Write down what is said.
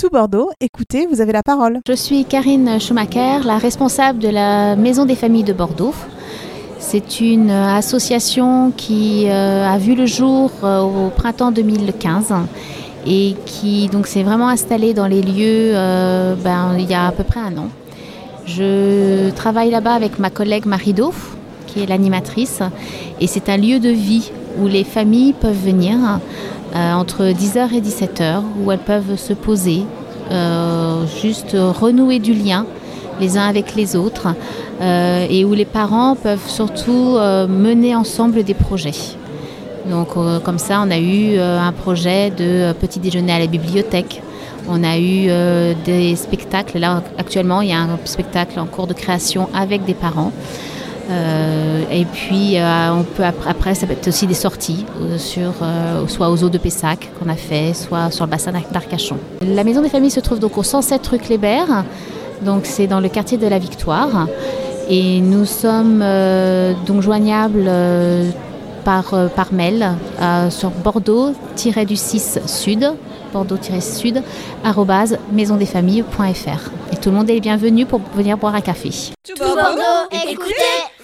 Tout Bordeaux, écoutez, vous avez la parole. Je suis Karine Schumacher, la responsable de la Maison des familles de Bordeaux. C'est une association qui euh, a vu le jour euh, au printemps 2015 et qui donc s'est vraiment installée dans les lieux euh, ben, il y a à peu près un an. Je travaille là-bas avec ma collègue Marie Dauf, qui est l'animatrice, et c'est un lieu de vie où les familles peuvent venir entre 10h et 17h, où elles peuvent se poser, juste renouer du lien les uns avec les autres, euh, et où les parents peuvent surtout euh, mener ensemble des projets. Donc euh, comme ça, on a eu un projet de petit déjeuner à la bibliothèque. On a eu des spectacles. Là, actuellement, il y a un spectacle en cours de création avec des parents. Et puis, on peut après, ça peut être aussi des sorties, sur, soit aux eaux de Pessac qu'on a fait, soit sur le bassin d'Arcachon. La maison des familles se trouve donc au 107 rue Kléber. Donc c'est dans le quartier de la Victoire. Et nous sommes euh, donc joignables euh, par, euh, par mail sur bordeaux-du-6 sud, bordeaux-sud, maisondesfamilles.fr. Et tout le monde est bienvenu pour venir boire un café. Tout Bordeaux, écoutez,